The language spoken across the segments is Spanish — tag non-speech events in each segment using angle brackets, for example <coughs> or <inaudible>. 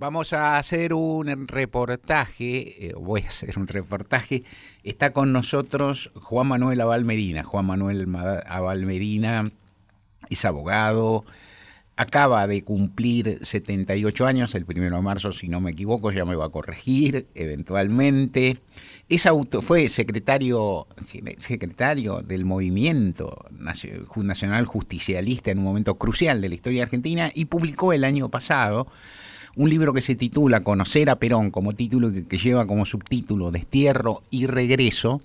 Vamos a hacer un reportaje, eh, voy a hacer un reportaje. Está con nosotros Juan Manuel Abal Medina. Juan Manuel Abal Medina es abogado, acaba de cumplir 78 años, el primero de marzo, si no me equivoco, ya me va a corregir eventualmente. Es auto, fue secretario, secretario del movimiento nacional justicialista en un momento crucial de la historia argentina y publicó el año pasado un libro que se titula Conocer a Perón, como título que, que lleva como subtítulo Destierro y Regreso,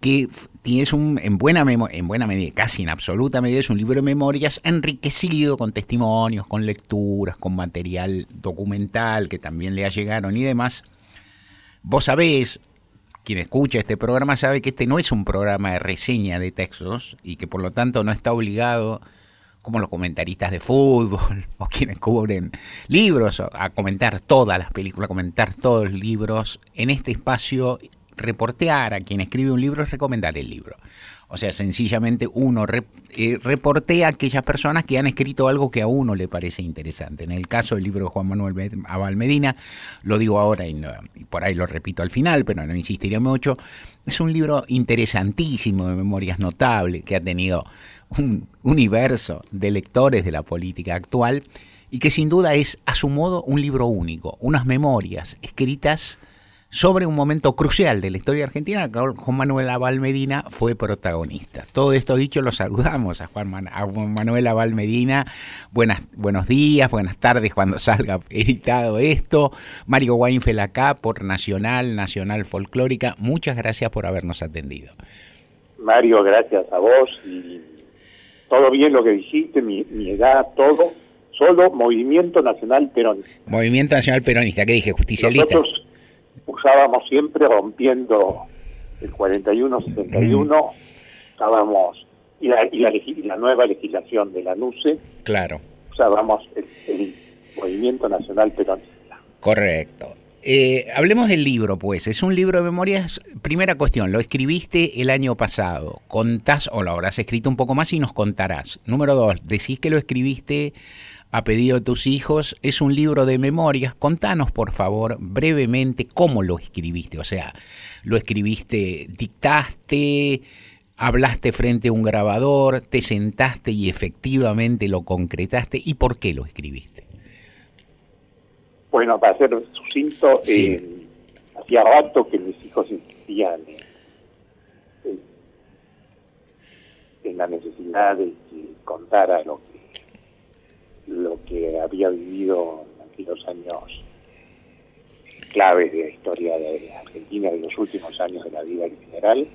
que es un, en buena, en buena medida, casi en absoluta medida, es un libro de memorias enriquecido con testimonios, con lecturas, con material documental que también le llegaron y demás. Vos sabés, quien escucha este programa sabe que este no es un programa de reseña de textos y que por lo tanto no está obligado, como los comentaristas de fútbol <laughs> o quienes cubren libros, a comentar todas las películas, a comentar todos los libros en este espacio reportear a quien escribe un libro es recomendar el libro. O sea, sencillamente uno eh, reportea a aquellas personas que han escrito algo que a uno le parece interesante. En el caso del libro de Juan Manuel Abal Medina, lo digo ahora y, por ahí lo repito al final, pero no insistiré mucho, es un libro interesantísimo de memorias notable que ha tenido un universo de lectores de la política actual y que sin duda es a su modo un libro único, unas memorias escritas sobre un momento crucial de la historia argentina, que Juan Manuel Abal Medina fue protagonista. Todo esto dicho, lo saludamos a Juan, Manuel Abal Medina. Buenas, buenos días, buenas tardes cuando salga editado esto. Mario Weinfeld acá por Nacional, Nacional Folclórica. Muchas gracias por habernos atendido. Mario, gracias a vos y todo bien lo que dijiste, mi, edad, todo. Solo Movimiento Nacional Peronista. Movimiento Nacional Peronista, ¿qué dije? Justicialista usábamos siempre rompiendo el 41-61, usábamos, y la, y, la, nueva legislación de la NUCE, claro. usábamos el, Movimiento Nacional Peronista. Correcto. Eh, hablemos del libro, pues. Es un libro de memorias. Primera cuestión, lo escribiste el año pasado. Contás, o lo habrás escrito un poco más y nos contarás. Número dos, decís que lo escribiste a pedido de tus hijos, es un libro de memorias. Contanos, por favor, brevemente cómo lo escribiste. O sea, lo escribiste, dictaste, hablaste frente a un grabador, te sentaste y efectivamente lo concretaste. ¿Y por qué lo escribiste? Bueno, para ser sucinto, eh, hacía rato que mis hijos insistían en, en la necesidad de que contara lo que lo que había vivido en aquellos años claves de la historia de Argentina de los últimos años de la vida en general.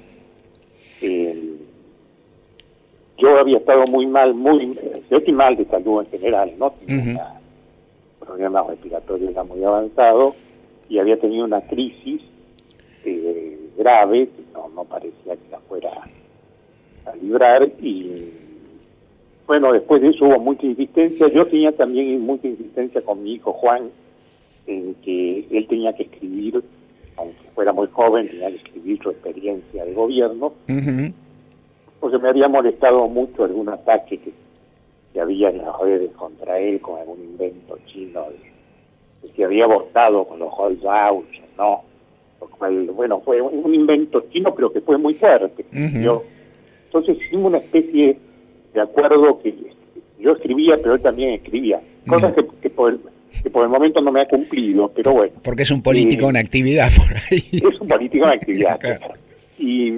yo había estado muy mal, muy, estoy mal de salud en general, ¿no? Tenía problemas respiratorios ya muy avanzados y había tenido una crisis eh, grave, que no, no parecía que la fuera a librar y bueno, después de eso hubo mucha insistencia. Yo tenía también mucha insistencia con mi hijo Juan, en que él tenía que escribir, aunque fuera muy joven, tenía que escribir su experiencia de gobierno, porque me había molestado mucho algún ataque que, había en las redes contra él con algún invento chino de, que había votado con los Hall ¿no? Lo cual, bueno, fue un invento chino, pero que fue muy fuerte. Yo, entonces hicimos una especie de acuerdo que yo escribía, pero él también escribía. Cosas que, por el, que por el momento no me ha cumplido, pero bueno. Porque es un político eh, en actividad por ahí. Es un político en actividad. <laughs> y,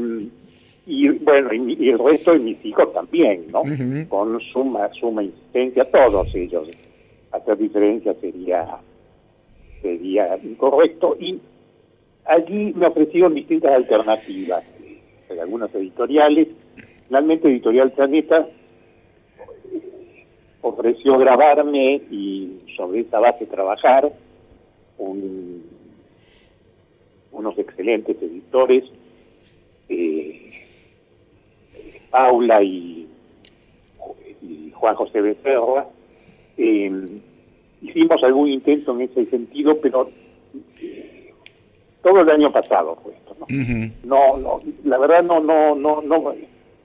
y bueno, y, el resto de mis hijos también, ¿no? Con suma, suma insistencia, todos ellos. Hacer diferencia sería, sería incorrecto. Y allí me ofrecieron distintas alternativas, algunas editoriales. Finalmente, Editorial Planeta ofreció grabarme y sobre esa base trabajar. unos excelentes editores, eh, Paula y, Juan José Becerra. Eh, hicimos algún intento en ese sentido, pero eh, todo el año pasado fue esto. ¿no? no, la verdad no, no, no, no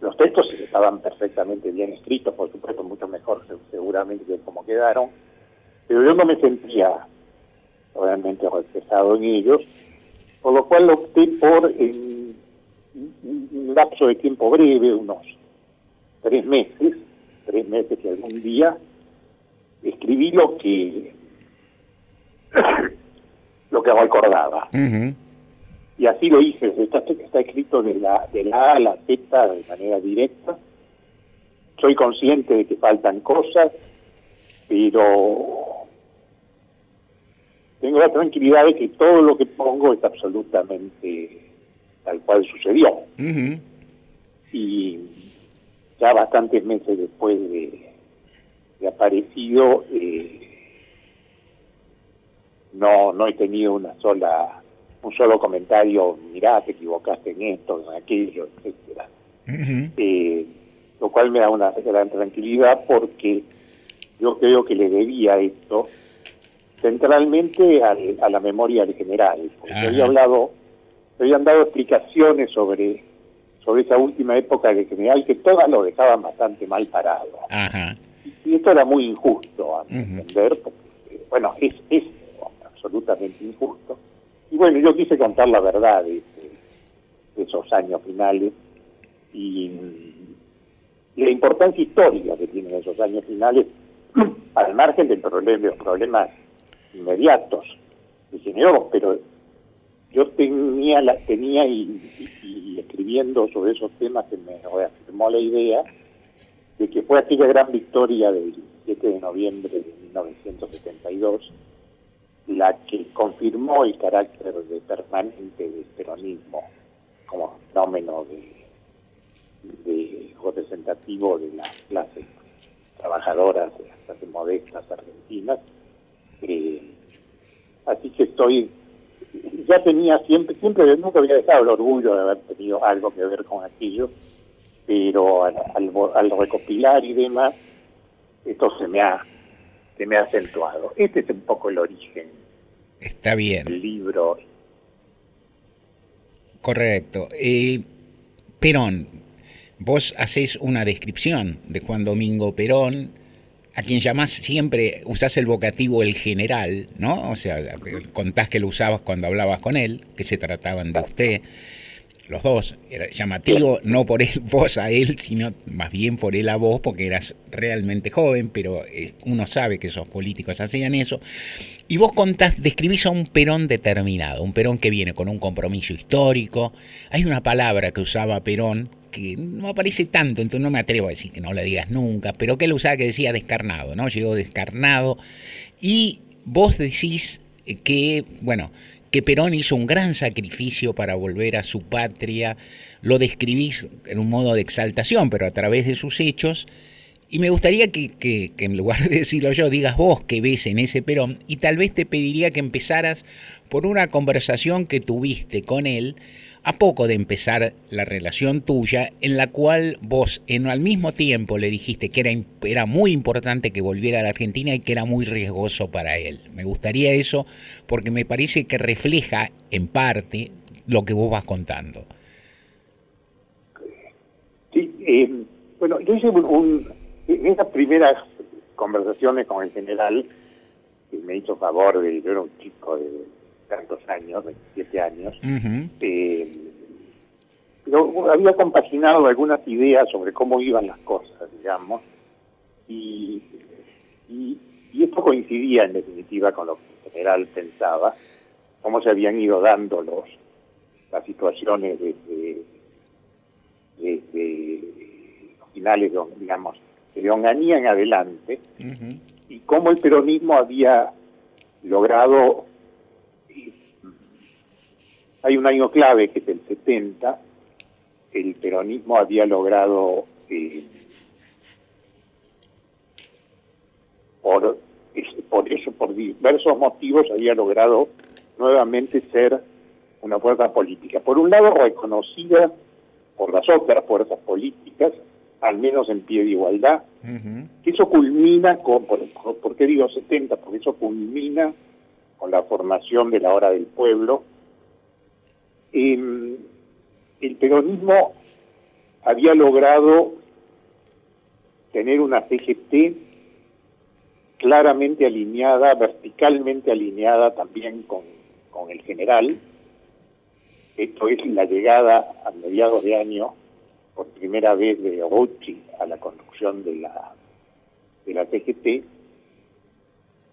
los textos estaban perfectamente bien escritos, por supuesto, mucho mejor seguramente que como quedaron, pero yo no me sentía realmente reflejado en ellos, por lo cual opté por un lapso de tiempo breve, unos tres meses, tres meses y algún día, escribí lo que <coughs> lo que recordaba. Y así lo hice, está, está escrito de la, de la A a la Z de manera directa. Soy consciente de que faltan cosas, pero tengo la tranquilidad de que todo lo que pongo es absolutamente tal cual sucedió. Y ya bastantes meses después de, de aparecido, eh, no, no he tenido una sola un solo comentario, mirá, te equivocaste en esto, en aquello, etcétera. Eh, lo cual me da una gran tranquilidad porque yo creo que le debía esto centralmente a la memoria del general, porque había hablado, habían dado explicaciones sobre sobre esa última época del general que todas lo dejaban bastante mal parado. Y, esto era muy injusto a entender, porque, bueno, es, es absolutamente injusto. Y bueno, yo quise contar la verdad de, esos años finales y la importancia histórica que tienen esos años finales, <clears throat> al margen problema, los problemas inmediatos que generó, pero yo tenía, la, tenía y, escribiendo sobre esos temas que me reafirmó la idea de que fue aquella gran victoria del 7 de noviembre de 1972 la que confirmó el carácter de permanente del peronismo como fenómeno de, de representativo de las clases trabajadoras, de las clases modestas argentinas. Eh, así que estoy, ya tenía siempre, siempre nunca había dejado el orgullo de haber tenido algo que ver con aquello, pero al, al recopilar y demás, esto se me ha que me ha acentuado. Este es un poco el origen. Está bien. El libro. Correcto. Eh, Perón, vos hacés una descripción de Juan Domingo Perón, a quien llamás siempre, usás el vocativo el general, ¿no? O sea, contás que lo usabas cuando hablabas con él, que se trataban de usted los dos. Era llamativo no por él, <laughs> vos a él, sino más bien por él a vos, porque eras realmente joven, pero eh, uno sabe que esos políticos hacían eso. Y vos contás, describís a un Perón determinado, un Perón que viene con un compromiso histórico. Hay una palabra que usaba Perón que no aparece tanto, entonces no me atrevo a decir que no la digas nunca, pero que él usaba que decía descarnado, ¿no? Llegó descarnado. Y vos decís que, bueno, que Perón hizo un gran sacrificio para volver a su patria, lo describís en un modo de exaltación, pero a través de sus hechos, y me gustaría que, que, en lugar de decirlo yo, digas vos que ves en ese Perón, y tal vez te pediría que empezaras por una conversación que tuviste con él a poco de empezar la relación tuya, en la cual vos en al mismo tiempo le dijiste que era, era muy importante que volviera a la Argentina y que era muy riesgoso para él. Me gustaría eso porque me parece que refleja en parte lo que vos vas contando. Sí, eh, bueno, yo hice un, en esas primeras conversaciones con el general, que me hizo favor de, yo era un chico de tantos años, 27 años, eh, pero había compaginado algunas ideas sobre cómo iban las cosas, digamos, y, y, esto coincidía en definitiva con lo que en general pensaba, cómo se habían ido dando los, las situaciones desde, desde los finales, digamos, de Onganía en adelante, y cómo el peronismo había logrado hay un año clave que es el 70, el peronismo había logrado, eh, por, por eso, por diversos motivos, había logrado nuevamente ser una fuerza política. Por un lado, reconocida por las otras fuerzas políticas, al menos en pie de igualdad, que eso culmina con, por, ¿por qué digo 70? Porque eso culmina con la formación de la hora del pueblo, el peronismo había logrado tener una CGT claramente alineada, verticalmente alineada también con, el general. Esto es la llegada a mediados de año por primera vez de Orochi a la conducción de la, de la TGT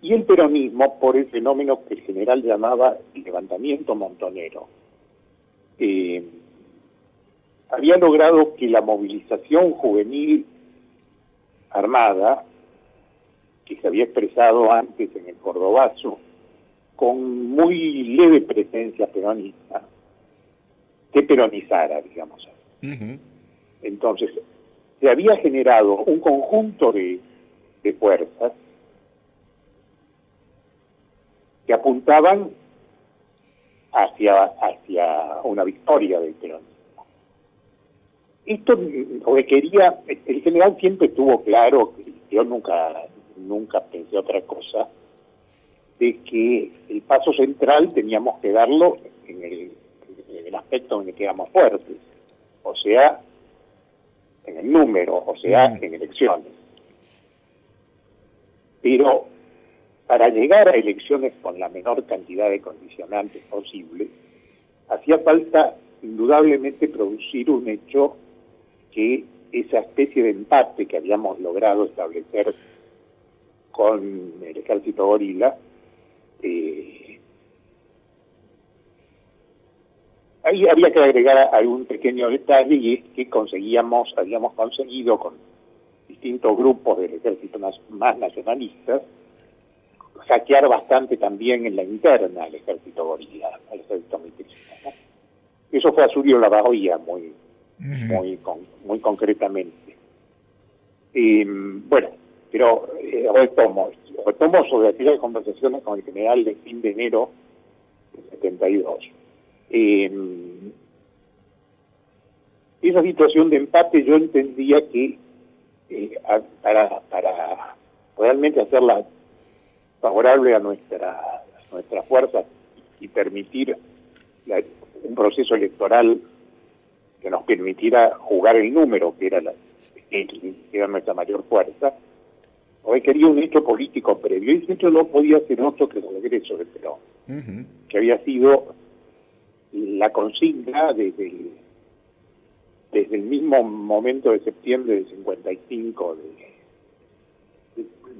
y el peronismo por el fenómeno que el general llamaba el levantamiento montonero. Eh, había logrado que la movilización juvenil armada, que se había expresado antes en el Cordobazo, con muy leve presencia peronista, que peronizara, digamos. Entonces, se había generado un conjunto de, de fuerzas que apuntaban hacia, hacia una victoria del peronismo. Esto requería, el general siempre estuvo claro, yo nunca, nunca pensé otra cosa, de que el paso central teníamos que darlo en el, en el aspecto en el que éramos fuertes, o sea, en el número, o sea, mm. en elecciones. Pero para llegar a elecciones con la menor cantidad de condicionantes posible, hacía falta indudablemente producir un hecho que esa especie de empate que habíamos logrado establecer con el ejército gorila, eh, ahí había que agregar algún pequeño detalle y es que conseguíamos, habíamos conseguido con distintos grupos del ejército más nacionalistas, saquear bastante también en la interna al ejército gorila, al ejército mitrista. Eso fue a Surio la Bajoya muy, muy, muy concretamente. Y, bueno, pero eh, retomo, retomo sobre aquellas conversaciones con el general de fin de enero de 72. Eh, esa situación de empate yo entendía que eh, para, para realmente hacerla favorable a nuestra, nuestra fuerza y permitir un proceso electoral que nos permitiera jugar el número, que era, la, que era nuestra mayor fuerza, hoy quería un hecho político previo, y ese hecho no podía ser otro que el regreso de Perón, que había sido la consigna desde el, desde el mismo momento de septiembre del 55 de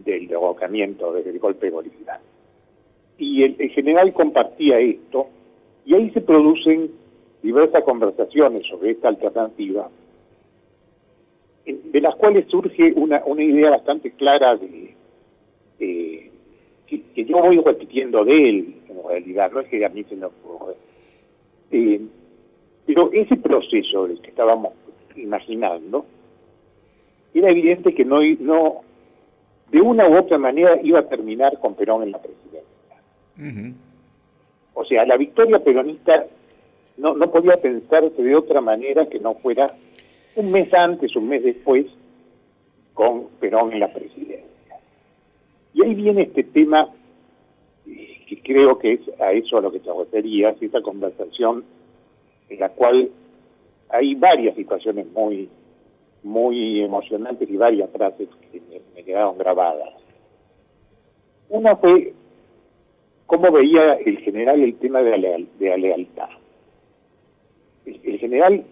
del derrocamiento, del golpe gorila. Y el, general compartía esto, y ahí se producen diversas conversaciones sobre esta alternativa, de las cuales surge una, una idea bastante clara de, que, yo voy repitiendo de él, en realidad, no es que a mí se me ocurre. Eh, pero ese proceso del que estábamos imaginando, era evidente que no, de una u otra manera iba a terminar con Perón en la presidencia. O sea, la victoria peronista no, no podía pensarse de otra manera que no fuera un mes antes, un mes después, con Perón en la presidencia. Y ahí viene este tema, eh, que creo que es a eso a lo que te referías, esta conversación en la cual hay varias situaciones muy muy emocionantes y varias frases que me, quedaron grabadas. Una fue cómo veía el general el tema de la, de la lealtad. El, general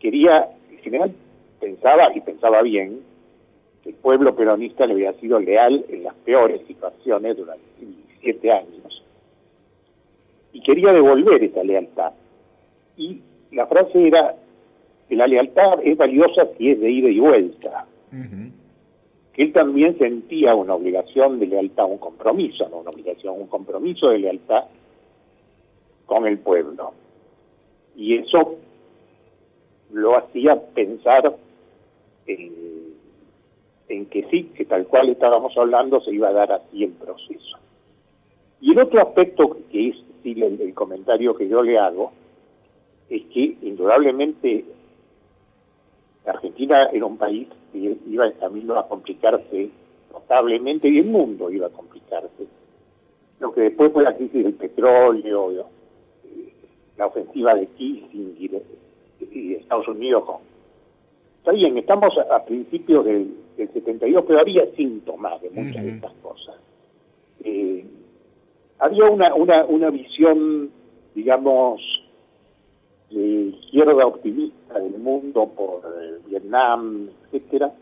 quería, el general pensaba y pensaba bien que el pueblo peronista le había sido leal en las peores situaciones durante 17 años y quería devolver esa lealtad. Y la frase era, la lealtad es valiosa si es de ida y vuelta. Que él también sentía una obligación de lealtad, un compromiso, no una obligación, un compromiso de lealtad con el pueblo. Y eso lo hacía pensar en, en que sí, que tal cual estábamos hablando se iba a dar así el proceso. Y el otro aspecto que es el comentario que yo le hago es que indudablemente Argentina era un país que iba en camino a complicarse notablemente y el mundo iba a complicarse. Lo que después fue la crisis del petróleo, eh, la ofensiva de Kissinger y Estados Unidos está bien, estamos a, principios del, 72, pero había síntomas de muchas de estas cosas. Eh, había una, una, una visión, digamos, izquierda optimista del mundo por eh, Vietnam, etcétera,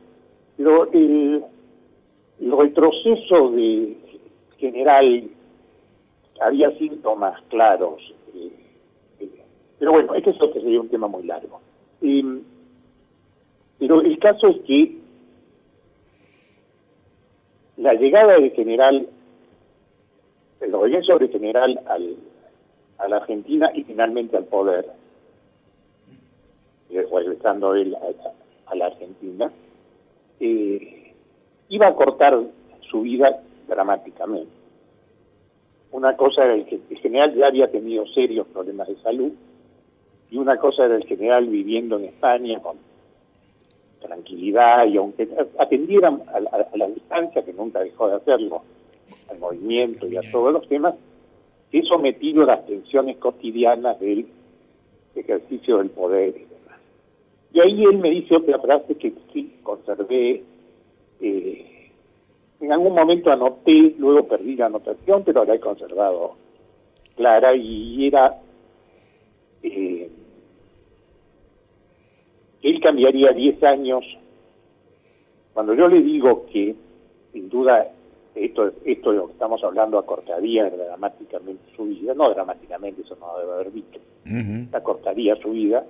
pero el, retroceso de general había síntomas claros. Eh, eh, pero bueno, es que eso sería un tema muy largo. pero el caso es que la llegada del general, el regreso del general al, a la Argentina y finalmente al poder, regresando él a, la Argentina, eh, iba a cortar su vida dramáticamente. Una cosa era el que el general ya había tenido serios problemas de salud y una cosa era el general viviendo en España con tranquilidad y aunque atendieran a, la distancia, que nunca dejó de hacerlo, al movimiento y a todos los temas, he sometido a las tensiones cotidianas del ejercicio del poder y ahí él me dice otra frase que sí conservé. Eh, en algún momento anoté, luego perdí la anotación, pero la he conservado clara y era eh, él cambiaría 10 años. Cuando yo le digo que, sin duda, esto, esto de lo que estamos hablando acortaría dramáticamente su vida, no dramáticamente, eso no debe haber dicho, acortaría su vida,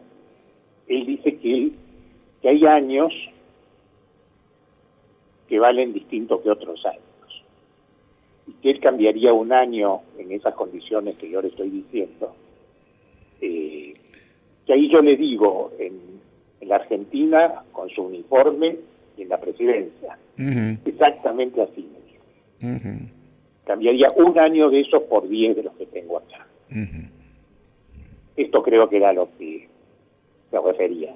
él dice que, que hay años que valen distinto que otros años. Y que él cambiaría un año en esas condiciones que yo le estoy diciendo. Eh, que ahí yo le digo, en, la Argentina, con su uniforme y en la presidencia. Exactamente así me Cambiaría un año de esos por diez de los que tengo acá. Esto creo que era lo que refería.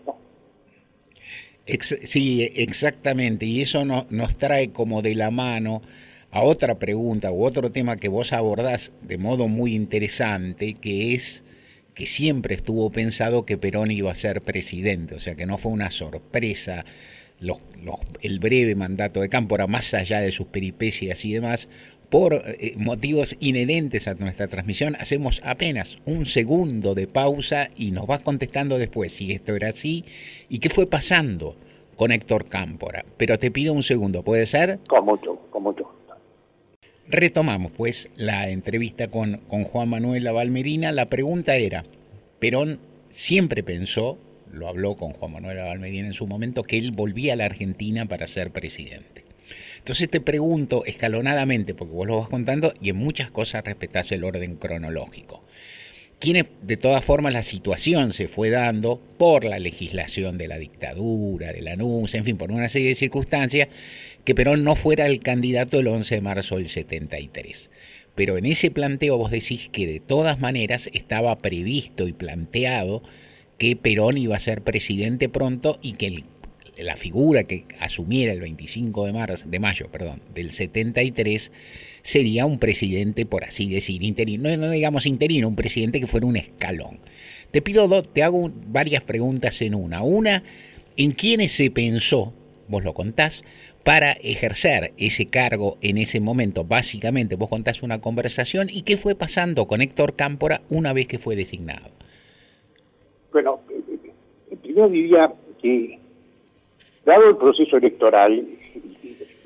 sí, exactamente, y eso nos trae como de la mano a otra pregunta u otro tema que vos abordás de modo muy interesante, que es que siempre estuvo pensado que Perón iba a ser presidente, o sea que no fue una sorpresa el breve mandato de Cámpora, más allá de sus peripecias y demás, por eh, motivos inherentes a nuestra transmisión, hacemos apenas un segundo de pausa y nos vas contestando después si esto era así y qué fue pasando con Héctor Cámpora. Pero te pido un segundo, ¿puede ser? Con mucho, con mucho. Retomamos pues la entrevista con, con Juan Manuel Lavalmerina. La pregunta era, Perón siempre pensó, lo habló con Juan Manuel Lavalmerina en su momento, que él volvía a la Argentina para ser presidente. Entonces te pregunto escalonadamente, porque vos lo vas contando y en muchas cosas respetás el orden cronológico. Tiene, de todas formas, la situación se fue dando por la legislación de la dictadura, de la en fin, por una serie de circunstancias, que Perón no fuera el candidato el 11 de marzo del 73. Pero en ese planteo vos decís que de todas maneras estaba previsto y planteado que Perón iba a ser presidente pronto y que el la figura que asumiera el 25 de, marzo, de mayo perdón, del 73 sería un presidente, por así decir, interino, no, digamos interino, un presidente que fuera un escalón. Te pido, te hago varias preguntas en una. Una, ¿en quiénes se pensó, vos lo contás, para ejercer ese cargo en ese momento? Básicamente, vos contás una conversación y qué fue pasando con Héctor Cámpora una vez que fue designado. Bueno, primero diría que Dado el proceso electoral,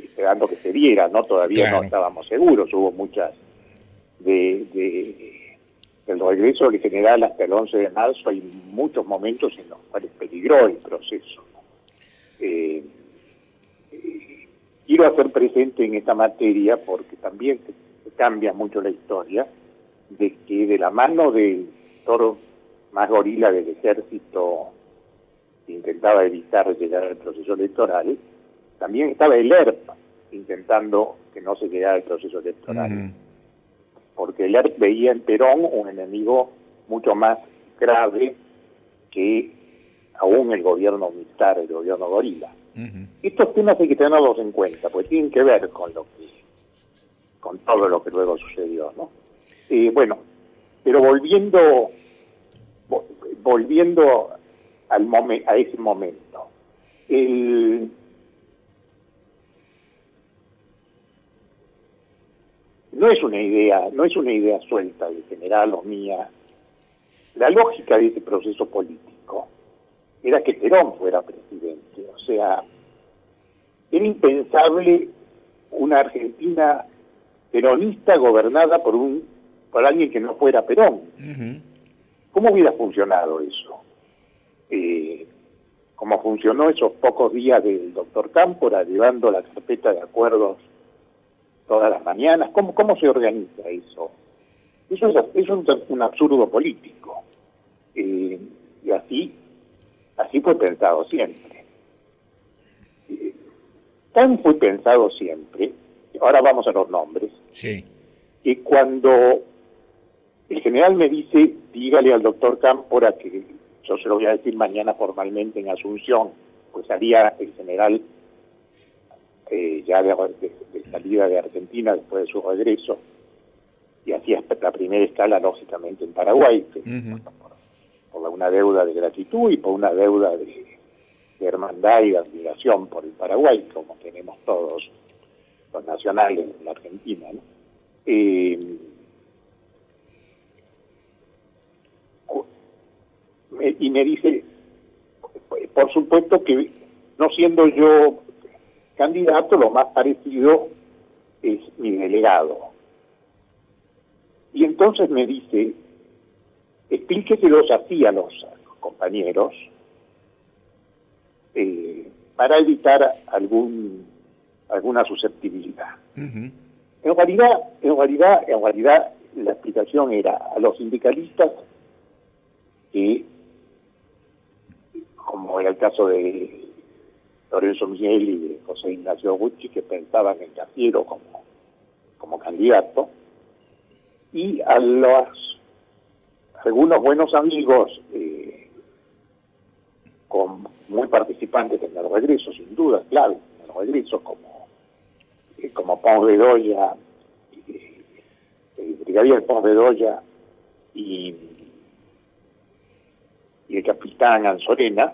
esperando que se diera, ¿no? Todavía no estábamos seguros, hubo muchas de, de, del regreso del general hasta el 11 de marzo, hay muchos momentos en los cuales peligró el proceso. Eh, quiero hacer presente en esta materia porque también cambia mucho la historia de que de la mano del toro más gorila del ejército intentaba evitar llegar al proceso electoral, también estaba el ERP intentando que no se llegara al proceso electoral. Porque el ERP veía en Perón un enemigo mucho más grave que aún el gobierno militar, el gobierno gorila. Estos temas hay que tenerlos en cuenta, porque tienen que ver con lo que, con todo lo que luego sucedió, ¿no? Eh, bueno, pero volviendo, volviendo al a ese momento. el, no es una idea, no es una idea suelta de general o mía. La lógica de ese proceso político era que Perón fuera presidente. O sea, era impensable una Argentina peronista gobernada por un por alguien que no fuera Perón. ¿Cómo hubiera funcionado eso? Eh, ¿Cómo funcionó esos pocos días del doctor Cámpora llevando la carpeta de acuerdos todas las mañanas. ¿Cómo, cómo se organiza eso? Eso es, un, absurdo político. Eh, y así, así fue pensado siempre. Eh, tan fue pensado siempre, ahora vamos a los nombres, sí. que cuando el general me dice, dígale al doctor Cámpora que yo se lo voy a decir mañana formalmente en Asunción, pues haría el general eh, ya de, salida de Argentina después de su regreso, y hacía la primera escala lógicamente en Paraguay, por, una deuda de gratitud y por una deuda de, hermandad y de admiración por el Paraguay, como tenemos todos los nacionales en la Argentina. Eh, y me dice, por supuesto que no siendo yo candidato, lo más parecido es mi delegado. Y entonces me dice, explíqueselos así a los compañeros eh, para evitar algún alguna susceptibilidad. En realidad, en realidad, en realidad la explicación era a los sindicalistas que, como era el caso de Lorenzo Miguel y José Ignacio Gucci, que pensaban en Cafiero como, como candidato, y a los algunos buenos amigos eh, con muy participantes en el regreso, sin duda, claro, en el regreso, como, eh, como Pons Bedoya, eh, brigadier Pons Bedoya y, y el capitán Anzorena,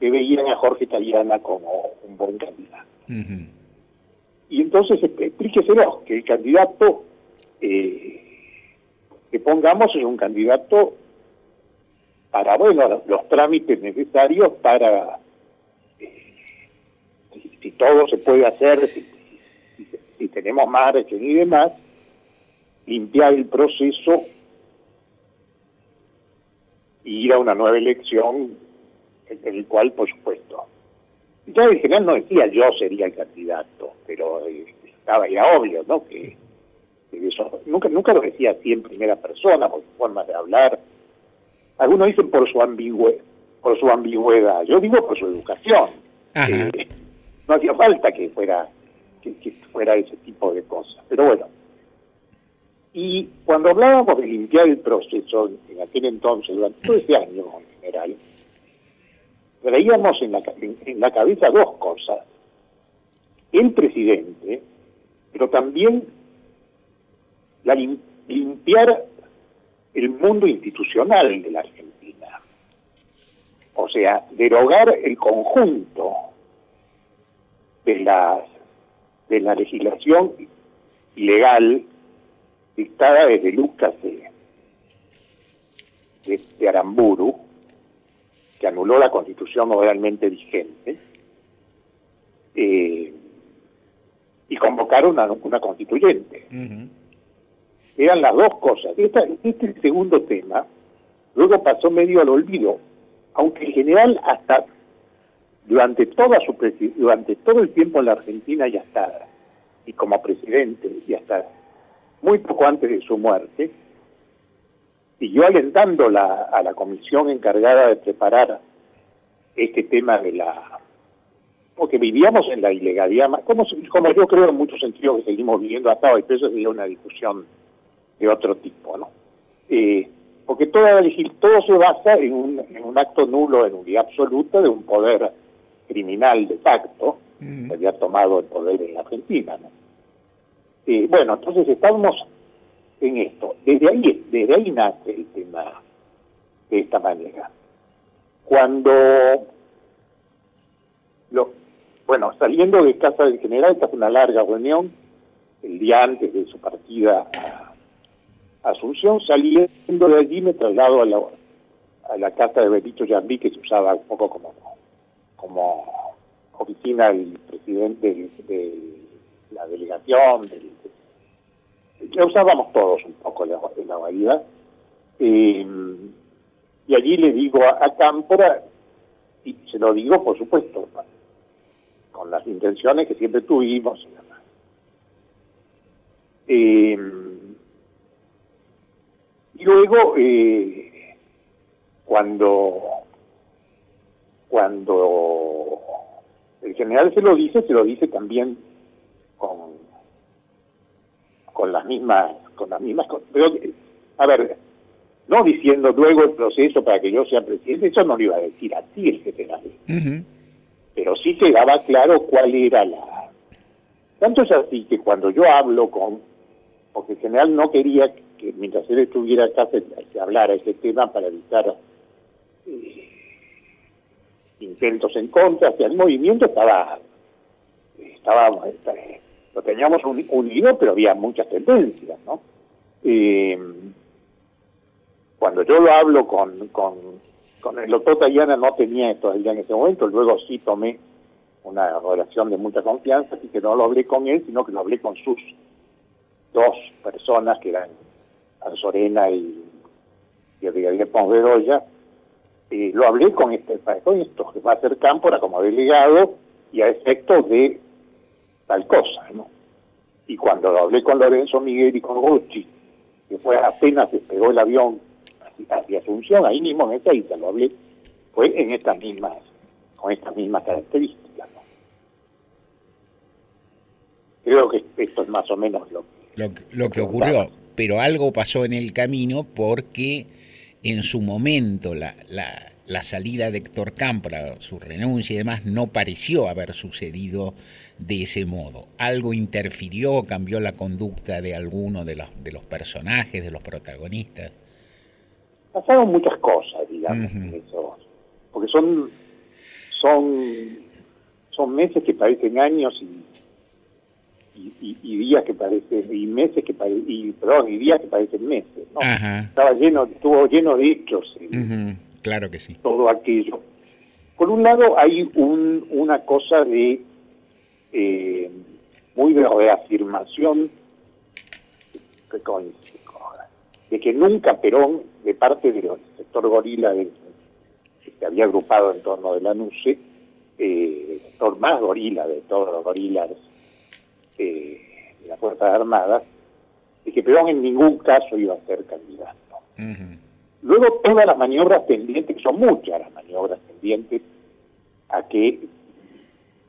que veían a Jorge Taliana como un buen candidato. Y entonces explíqueselo, que el candidato eh, que pongamos es un candidato para, bueno, los trámites necesarios para, eh, si, todo se puede hacer, si, si tenemos margen y demás, limpiar el proceso ir a una nueva elección en el cual, por supuesto, ya el general no decía yo sería el candidato, pero eh, estaba ya obvio, ¿no? Que, eso nunca nunca lo decía así en primera persona por su forma de hablar. Algunos dicen por su ambigüe, por su ambigüedad. Yo digo por su educación. no hacía falta que fuera que, fuera ese tipo de cosas. Pero bueno. Y cuando hablábamos de limpiar el proceso en aquel entonces, durante todo ese año en general, traíamos en la, en la cabeza dos cosas. El presidente, pero también limpiar el mundo institucional de la Argentina. O sea, derogar el conjunto de la, de la legislación ilegal dictada desde Lucas de, de Aramburu, que anuló la constitución realmente vigente, eh, y convocaron a una constituyente. Eran las dos cosas. Este, este segundo tema luego pasó medio al olvido, aunque en general hasta durante toda su durante todo el tiempo en la Argentina y hasta y como presidente y hasta muy poco antes de su muerte yo alentando la, a la comisión encargada de preparar este tema de la... porque vivíamos en la ilegalidad, como, como yo creo en muchos sentidos que seguimos viviendo hasta hoy, pero eso sería una discusión de otro tipo, ¿no? Eh, porque toda, todo se basa en un, en un acto nulo en unidad absoluta de un poder criminal de facto, que había tomado el poder en la Argentina, ¿no? Eh, bueno, entonces estamos en esto. Desde ahí, desde ahí nace el tema de esta manera. Cuando lo, bueno, saliendo de casa del general, esta fue una larga reunión, el día antes de su partida a Asunción, saliendo de allí me traslado a la, a la casa de Benito Yambí, que se usaba un poco como, como oficina del presidente de, la delegación, del, la usábamos todos un poco la, la variedad. Eh, y allí le digo a, Cámpora, y se lo digo por supuesto, con las intenciones que siempre tuvimos. Eh, y luego, eh, cuando, cuando el general se lo dice, se lo dice también con las mismas, con las mismas, pero, a ver, no diciendo luego el proceso para que yo sea presidente, eso no lo iba a decir así el general. Pero sí quedaba claro cuál era la... Tanto es así que cuando yo hablo con... Porque el general no quería que mientras él estuviera acá se, hablara ese tema para evitar eh, intentos en contra, o el movimiento estaba... estaba lo teníamos unido, pero había muchas tendencias, ¿no? Eh, cuando yo lo hablo con, con, el doctor Tayana no tenía esto en ese momento, luego sí tomé una relación de mucha confianza, así que no lo hablé con él, sino que lo hablé con sus dos personas, que eran Anzorena y, y brigadier Ponce y lo hablé con este con esto, que va a ser Cámpora como delegado y a efectos de tal cosa, ¿no? Y cuando hablé con Lorenzo Miguel y con Rucci, que fue apenas despegó el avión hacia Asunción, ahí mismo en esa isla, lo hablé, fue en estas mismas, con estas mismas características. Creo que esto es más o menos lo, lo, lo que ocurrió, pero algo pasó en el camino porque en su momento la, la, la salida de Héctor Cámpora, su renuncia y demás, no pareció haber sucedido de ese modo. Algo interfirió, cambió la conducta de alguno de los, de los personajes, de los protagonistas pasaron muchas cosas, digamos, porque son, son, son meses que parecen años y, y, días que parecen, y meses que parecen, y, perdón, y días que parecen meses, ¿no? Estaba lleno, estuvo lleno de hechos. Claro que sí. Todo aquello. Por un lado hay un, una cosa de, eh, muy de reafirmación que de que nunca Perón, de parte del sector gorila que se había agrupado en torno de la NUCE, eh, el sector más gorila de todos los gorilas eh, de las Fuerzas Armadas, de que Perón en ningún caso iba a ser candidato. Luego todas las maniobras pendientes, que son muchas las maniobras pendientes, a que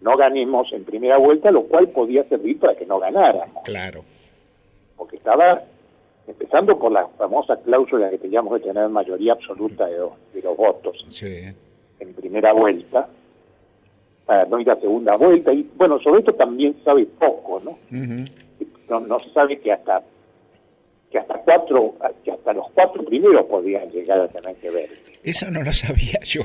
no ganemos en primera vuelta, lo cual podía servir para que no ganáramos. Claro. Porque estaba empezando por la famosa cláusula que teníamos de tener mayoría absoluta de, los votos en primera vuelta, para no ir a segunda vuelta. Y bueno, sobre esto también sabe poco, ¿no? no, no se sabe que hasta que hasta cuatro, que hasta los cuatro primeros podían llegar a tener que ver. Eso no lo sabía <laughs> yo.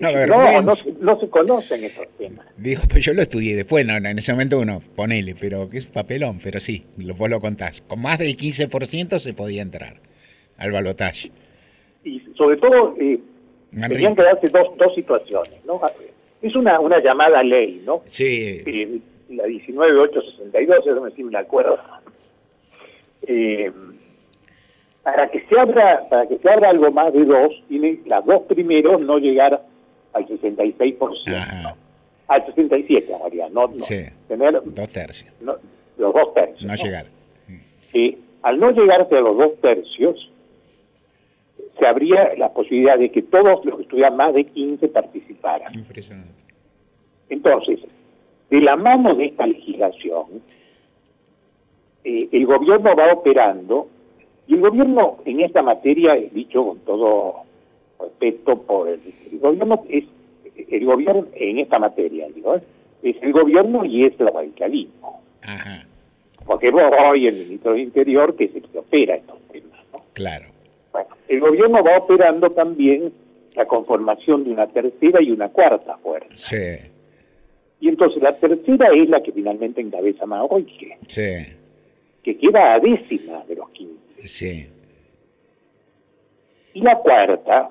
no, no, no, se conocen esos temas. Digo, pues yo lo estudié después, no, en ese momento uno, ponele, pero que es papelón, pero sí, vos lo contás. Con más del 15% se podía entrar al balotaje. Y sobre todo, eh, tenían que darse dos, dos situaciones, ¿no? Es una, una llamada ley, ¿no? Sí. Eh, la 19862, eso me, me acuerdo eh, para que se abra para que se abra algo más de dos tienen las dos primeros no llegar al 66% al 67 María no, no. Tener dos tercios. los dos tercios no, llegar. Eh, al no llegarse a los dos tercios se habría la posibilidad de que todos los que estudian más de 15 participaran. Impresionante. Entonces de la mano de esta legislación eh, el gobierno va operando y el gobierno en esta materia, dicho con todo respeto por el, gobierno, es el gobierno en esta materia, digo, es el gobierno y es el radicalismo. Porque vos hoy el ministro de Interior que es el que opera estos temas. ¿no? Claro. Bueno, el gobierno va operando también la conformación de una tercera y una cuarta fuerza. Sí. Y entonces la tercera es la que finalmente encabeza Maoike, Sí, que queda a décima de los 15. sí. Y la cuarta,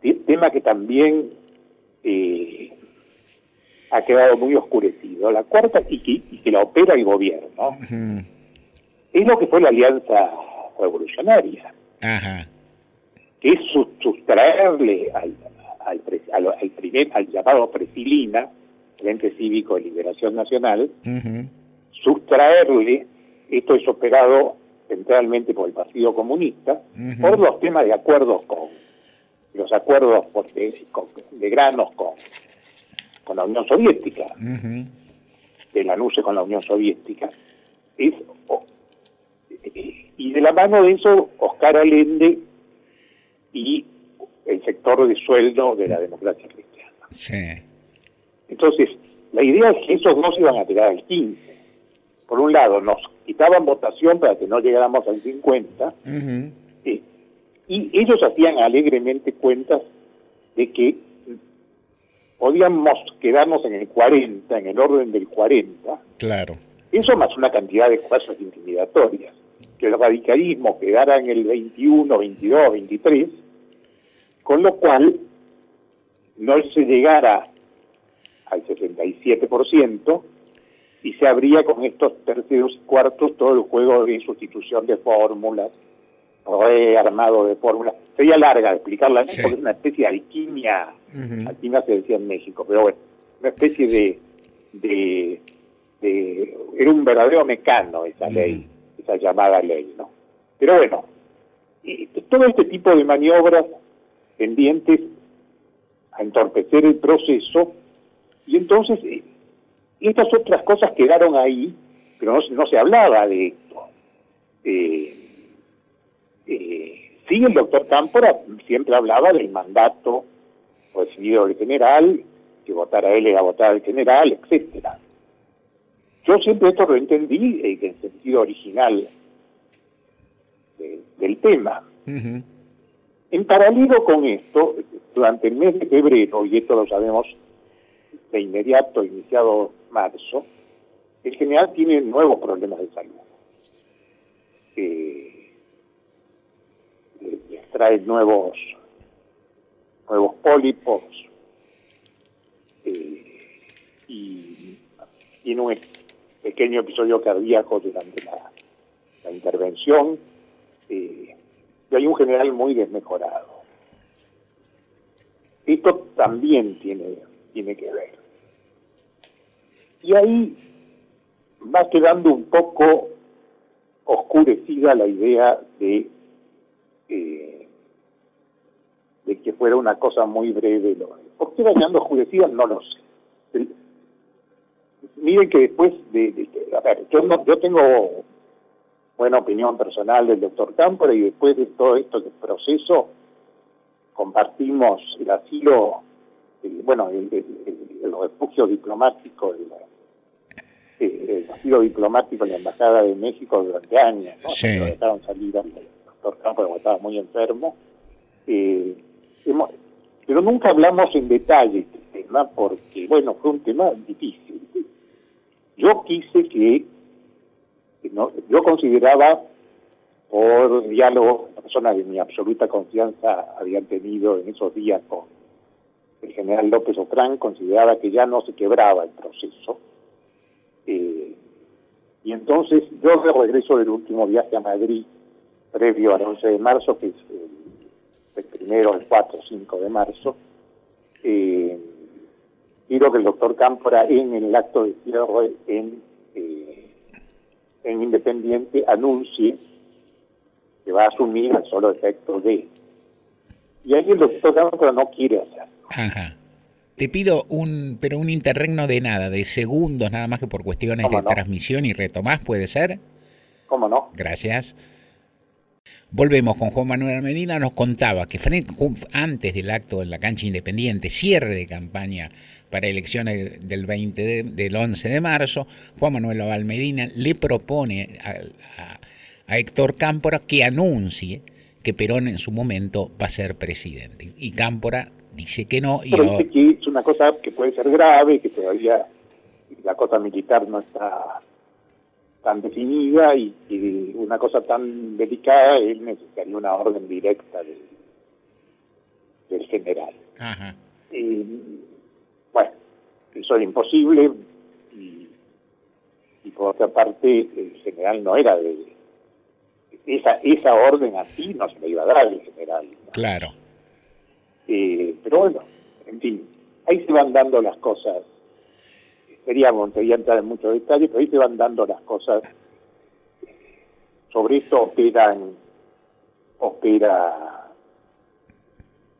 te- tema que también eh, ha quedado muy oscurecido, la cuarta y que, y que la opera el gobierno, es lo que fue la alianza revolucionaria, Ajá. que es su- sustraerle al, al, pre- al- al primer, al llamado Presilina, Frente Cívico de Liberación Nacional, Ujú. sustraerle, esto es operado centralmente por el Partido Comunista, por los temas de acuerdos con, los acuerdos de, con- de granos con, con la Unión Soviética, Ujú. de la NUCE con la Unión Soviética, es, y de la mano de eso, Oscar Allende y el sector de sueldo de la democracia cristiana. Sí. Entonces, la idea es que esos dos iban a pegar al 15. Por un lado, nos quitaban votación para que no llegáramos al 50, Ujú. eh, y ellos hacían alegremente cuentas de que podíamos quedarnos en el 40, en el orden del 40, Claro. eso más una cantidad de cosas intimidatorias, que el radicalismo quedara en el 21, 22, 23, con lo cual no se llegara al 67% y se abría con estos terceros y cuartos todo el juego de sustitución de fórmulas, armado de fórmulas. Sería larga de explicarla. Sí. porque es una especie de alquimia, Ujú. alquimia se decía en México, pero bueno, una especie de, de, de- era un verdadero mecano esa ley, esa llamada ley, ¿no? Pero bueno, y todo este tipo de maniobras tendientes a entorpecer el proceso y entonces eh, estas otras cosas quedaron ahí, pero no, se- no se hablaba de esto. Eh, eh, sí, el doctor Cámpora siempre hablaba del mandato recibido del general, que votara él era votar al general, etcétera. Yo siempre esto lo entendí en sentido original de- del tema. En paralelo con esto, durante el mes de febrero, y esto lo sabemos de inmediato, iniciado marzo, el general tiene nuevos problemas de salud. Eh, le extrae nuevos, nuevos pólipos eh, y tiene un pequeño episodio cardíaco durante la, la intervención. eh, y hay un general muy desmejorado. Esto también tiene, tiene que ver. Y ahí va quedando un poco oscurecida la idea de, eh, de que fuera una cosa muy breve. ¿Por qué va quedando oscurecida? No lo sé. Miren que después de, de- a ver, yo, no, yo tengo buena opinión personal del doctor Cámpora y después de todo esto del proceso compartimos el asilo, el- bueno, el, el- el- refugio diplomático, el, eh, el asilo diplomático en la Embajada de México durante años, ¿no? Sí. Lo dejaron salir al doctor porque estaba muy enfermo. Eh, hemos- pero nunca hablamos en detalle de este tema porque, bueno, fue un tema difícil. Yo quise que no, yo consideraba por diálogo que personas de mi absoluta confianza habían tenido en esos días con el general López Otrán, consideraba que ya no se quebraba el proceso. Eh, y entonces yo de regreso del último viaje a Madrid, previo al 11 de marzo, que es el, primero, el 4 o 5 de marzo, eh, quiero que el doctor Cámpora en el acto de cierre en, eh, en Independiente anuncie que va a asumir el solo efecto de. Y ahí el doctor Cámpora no quiere hacerlo. Ajá. Te pido un, pero un interregno de nada, de segundos nada más que por cuestiones ¿Cómo de no? transmisión y retomás, ¿puede ser? ¿Cómo no? Gracias. Volvemos con Juan Manuel Medina, nos contaba que antes del acto en la cancha independiente, cierre de campaña para elecciones del 20 de- del 11 de marzo, Juan Manuel Aval Medina le propone a, a- a Héctor Cámpora que anuncie que Perón en su momento va a ser presidente. Y Cámpora dice que no y Pero ahora- dice que es una cosa que puede ser grave, que todavía la cosa militar no está tan definida y, una cosa tan delicada, él necesitaría una orden directa del general. bueno, eso era imposible y, por otra parte el general no era de... Esa, esa orden así no se le iba a dar el general. Claro. Eh, pero bueno, en fin, ahí se van dando las cosas sería sería entrar en muchos detalles, pero ahí se van dando las cosas. Sobre esto operan, opera,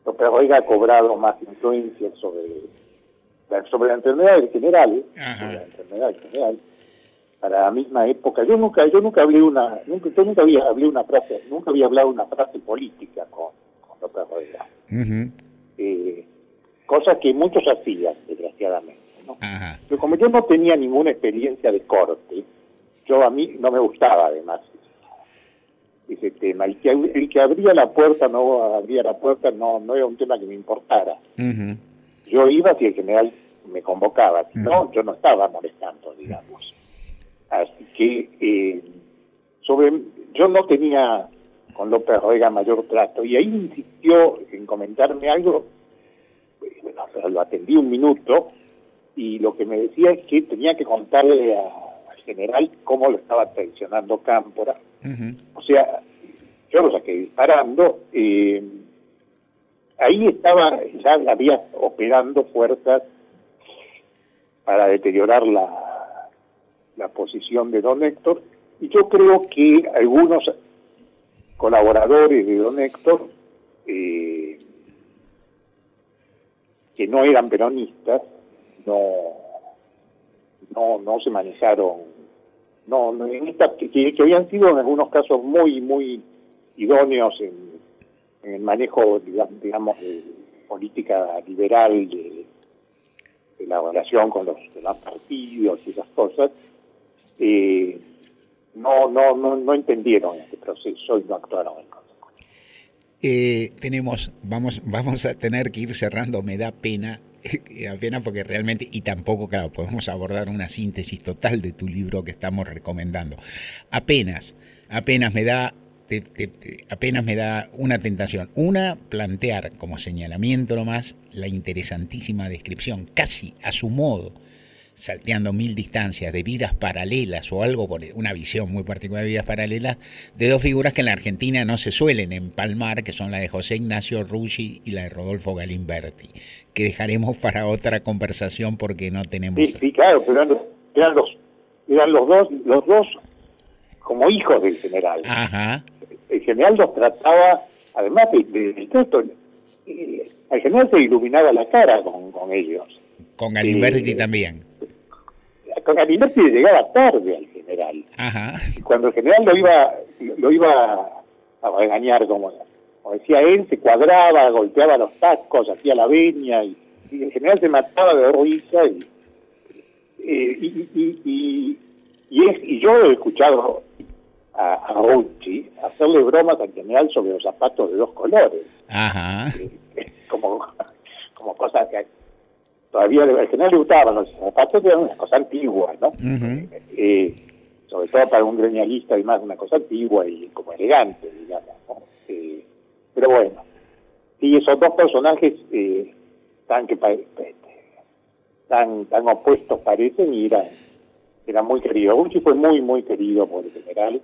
opera ha cobrado más influencia sobre, sobre la enfermedad en general, sobre la enfermedad en general, para la misma época. Yo nunca, yo nunca hablé una, nunca, yo nunca había hablé una frase, nunca había hablado una frase política con, López Rodríguez. eh, cosa que muchos hacían, desgraciadamente. Pero como yo no tenía ninguna experiencia de corte, yo a mí no me gustaba además ese tema. Que el que abría la puerta no abría la puerta no no era un tema que me importara. Yo iba si el general me convocaba, si no, yo no estaba molestando, digamos. Así que eh, sobre yo no tenía con López Ruega mayor trato y ahí insistió en comentarme algo, bueno, lo atendí un minuto y lo que me decía es que tenía que contarle al general cómo lo estaba traicionando Cámpora. O sea, yo lo saqué disparando. Eh, ahí estaba, ya había operando fuerzas para deteriorar la, la posición de don Héctor. Y yo creo que algunos colaboradores de don Héctor, eh, que no eran peronistas, no no no se manejaron no, en esta, que, habían sido en algunos casos muy muy idóneos en, el manejo digamos de política liberal de, la relación con los partidos y esas cosas eh, no, no no no entendieron este proceso y no actuaron en eh, tenemos vamos vamos a tener que ir cerrando me da pena apenas porque realmente, y tampoco, claro, podemos abordar una síntesis total de tu libro que estamos recomendando. Apenas, apenas me da apenas me da una tentación. Una, plantear como señalamiento nomás la interesantísima descripción, casi a su modo, salteando mil distancias de vidas paralelas o algo por una visión muy particular de vidas paralelas, de dos figuras que en la Argentina no se suelen empalmar, que son la de José Ignacio Ruggi y la de Rodolfo Galimberti, que dejaremos para otra conversación porque no tenemos... Sí, claro, pero eran los, eran los, dos, los dos como hijos del general. Ajá. El general los trataba, además de, de, eh, al general se iluminaba la cara con, con ellos. Con Galimberti también Galimberti llegaba tarde al general. Cuando el general lo iba, lo iba a regañar, como, decía él, se cuadraba, golpeaba los tacos, hacía la veña, y, el general se mataba de risa. Y, eh, y, y, yo he escuchado a, a hacerle bromas al general sobre los zapatos de dos colores. Eh, como, como cosas que todavía al general le gustaban los zapatos, eran una cosa antigua, ¿no? Eh, sobre todo para un gremialista, además, una cosa antigua y como elegante, digamos. Eh, pero bueno, y esos dos personajes eh, tan, que, tan, tan opuestos parecen y eran, eran muy queridos. Uchi fue muy, muy querido por el general.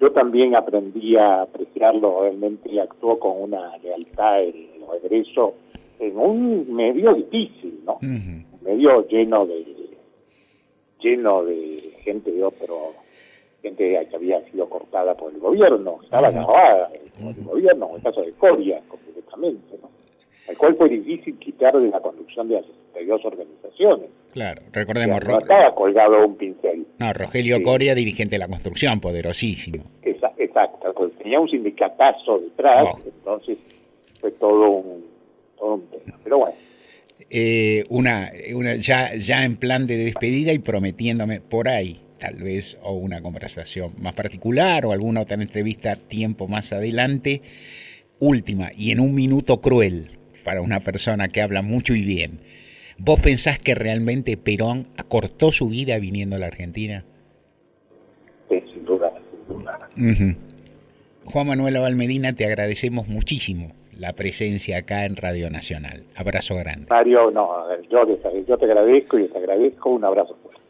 Yo también aprendí a apreciarlo, realmente actuó con una lealtad en el regreso en un medio difícil, ¿no? Un medio lleno de lleno de gente de otro gente que había sido cortada por el gobierno, estaba grabada por el gobierno, en el caso de Coria, completamente, ¿no? Al cual fue difícil quitar de la conducción de las 62 organizaciones. Claro, recordemos. No estaba colgado un pincel. No, Rogelio Coria, dirigente de la construcción, poderosísimo. exacto, pues tenía un sindicatazo detrás, oh. entonces fue todo un pero bueno. Eh, una, una ya, ya en plan de despedida y prometiéndome por ahí, tal vez, o una conversación más particular o alguna otra entrevista tiempo más adelante. Última, y en un minuto cruel para una persona que habla mucho y bien. ¿Vos pensás que realmente Perón acortó su vida viniendo a la Argentina? Sí, sin duda, sin duda. Juan Manuel Abalmedina, te agradecemos muchísimo la presencia acá en Radio Nacional. Abrazo grande. Mario, no, yo, te agradezco y te agradezco un abrazo fuerte.